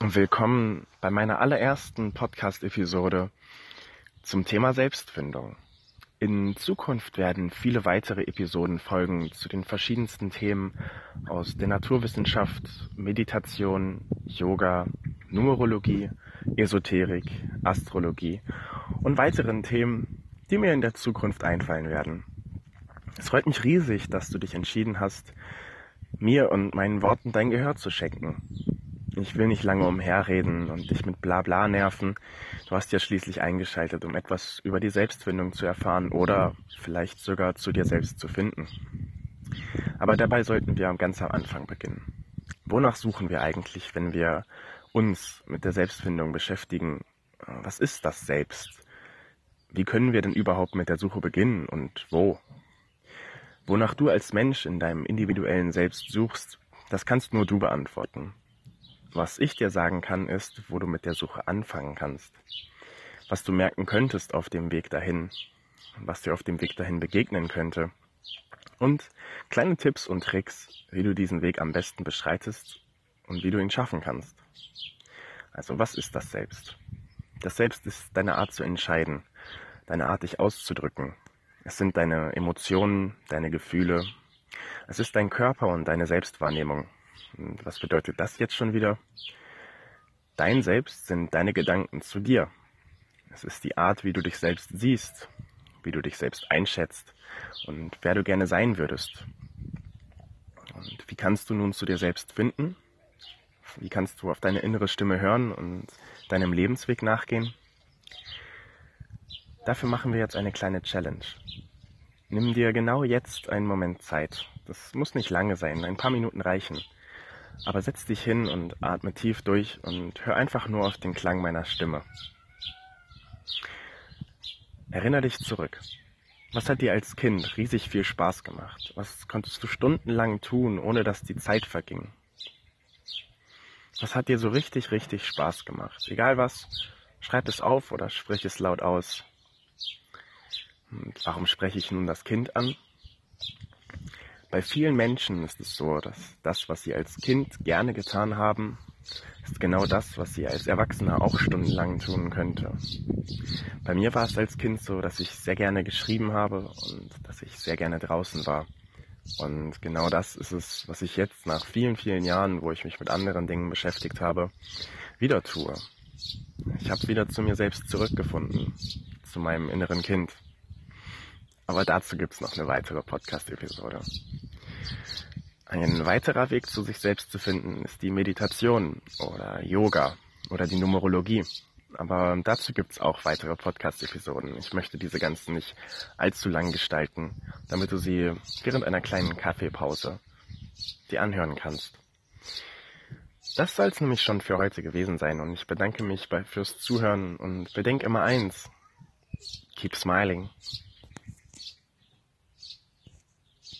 Willkommen bei meiner allerersten Podcast-Episode zum Thema Selbstfindung. In Zukunft werden viele weitere Episoden folgen zu den verschiedensten Themen aus der Naturwissenschaft, Meditation, Yoga, Numerologie, Esoterik, Astrologie und weiteren Themen, die mir in der Zukunft einfallen werden. Es freut mich riesig, dass du dich entschieden hast, mir und meinen Worten dein Gehör zu schenken. Ich will nicht lange umherreden und dich mit Blabla nerven. Du hast ja schließlich eingeschaltet, um etwas über die Selbstfindung zu erfahren oder vielleicht sogar zu dir selbst zu finden. Aber dabei sollten wir ganz am Anfang beginnen. Wonach suchen wir eigentlich, wenn wir uns mit der Selbstfindung beschäftigen? Was ist das Selbst? Wie können wir denn überhaupt mit der Suche beginnen und wo? Wonach du als Mensch in deinem individuellen Selbst suchst, das kannst nur du beantworten. Was ich dir sagen kann, ist, wo du mit der Suche anfangen kannst. Was du merken könntest auf dem Weg dahin. Was dir auf dem Weg dahin begegnen könnte. Und kleine Tipps und Tricks, wie du diesen Weg am besten beschreitest und wie du ihn schaffen kannst. Also was ist das Selbst? Das Selbst ist deine Art zu entscheiden, deine Art dich auszudrücken. Es sind deine Emotionen, deine Gefühle. Es ist dein Körper und deine Selbstwahrnehmung. Was bedeutet das jetzt schon wieder? Dein Selbst sind deine Gedanken zu dir. Es ist die Art, wie du dich selbst siehst, wie du dich selbst einschätzt und wer du gerne sein würdest. Und wie kannst du nun zu dir selbst finden? Wie kannst du auf deine innere Stimme hören und deinem Lebensweg nachgehen? Dafür machen wir jetzt eine kleine Challenge. Nimm dir genau jetzt einen Moment Zeit. Das muss nicht lange sein, ein paar Minuten reichen. Aber setz dich hin und atme tief durch und hör einfach nur auf den Klang meiner Stimme. Erinner dich zurück. Was hat dir als Kind riesig viel Spaß gemacht? Was konntest du stundenlang tun, ohne dass die Zeit verging? Was hat dir so richtig, richtig Spaß gemacht? Egal was, schreib es auf oder sprich es laut aus. Und warum spreche ich nun das Kind an? Bei vielen Menschen ist es so, dass das, was sie als Kind gerne getan haben, ist genau das, was sie als Erwachsener auch stundenlang tun könnte. Bei mir war es als Kind so, dass ich sehr gerne geschrieben habe und dass ich sehr gerne draußen war. Und genau das ist es, was ich jetzt nach vielen, vielen Jahren, wo ich mich mit anderen Dingen beschäftigt habe, wieder tue. Ich habe wieder zu mir selbst zurückgefunden, zu meinem inneren Kind. Aber dazu gibt's noch eine weitere Podcast-Episode. Ein weiterer Weg zu sich selbst zu finden ist die Meditation oder Yoga oder die Numerologie. Aber dazu gibt's auch weitere Podcast-Episoden. Ich möchte diese ganzen nicht allzu lang gestalten, damit du sie während einer kleinen Kaffeepause dir anhören kannst. Das soll es nämlich schon für heute gewesen sein und ich bedanke mich fürs Zuhören und bedenk immer eins. Keep smiling.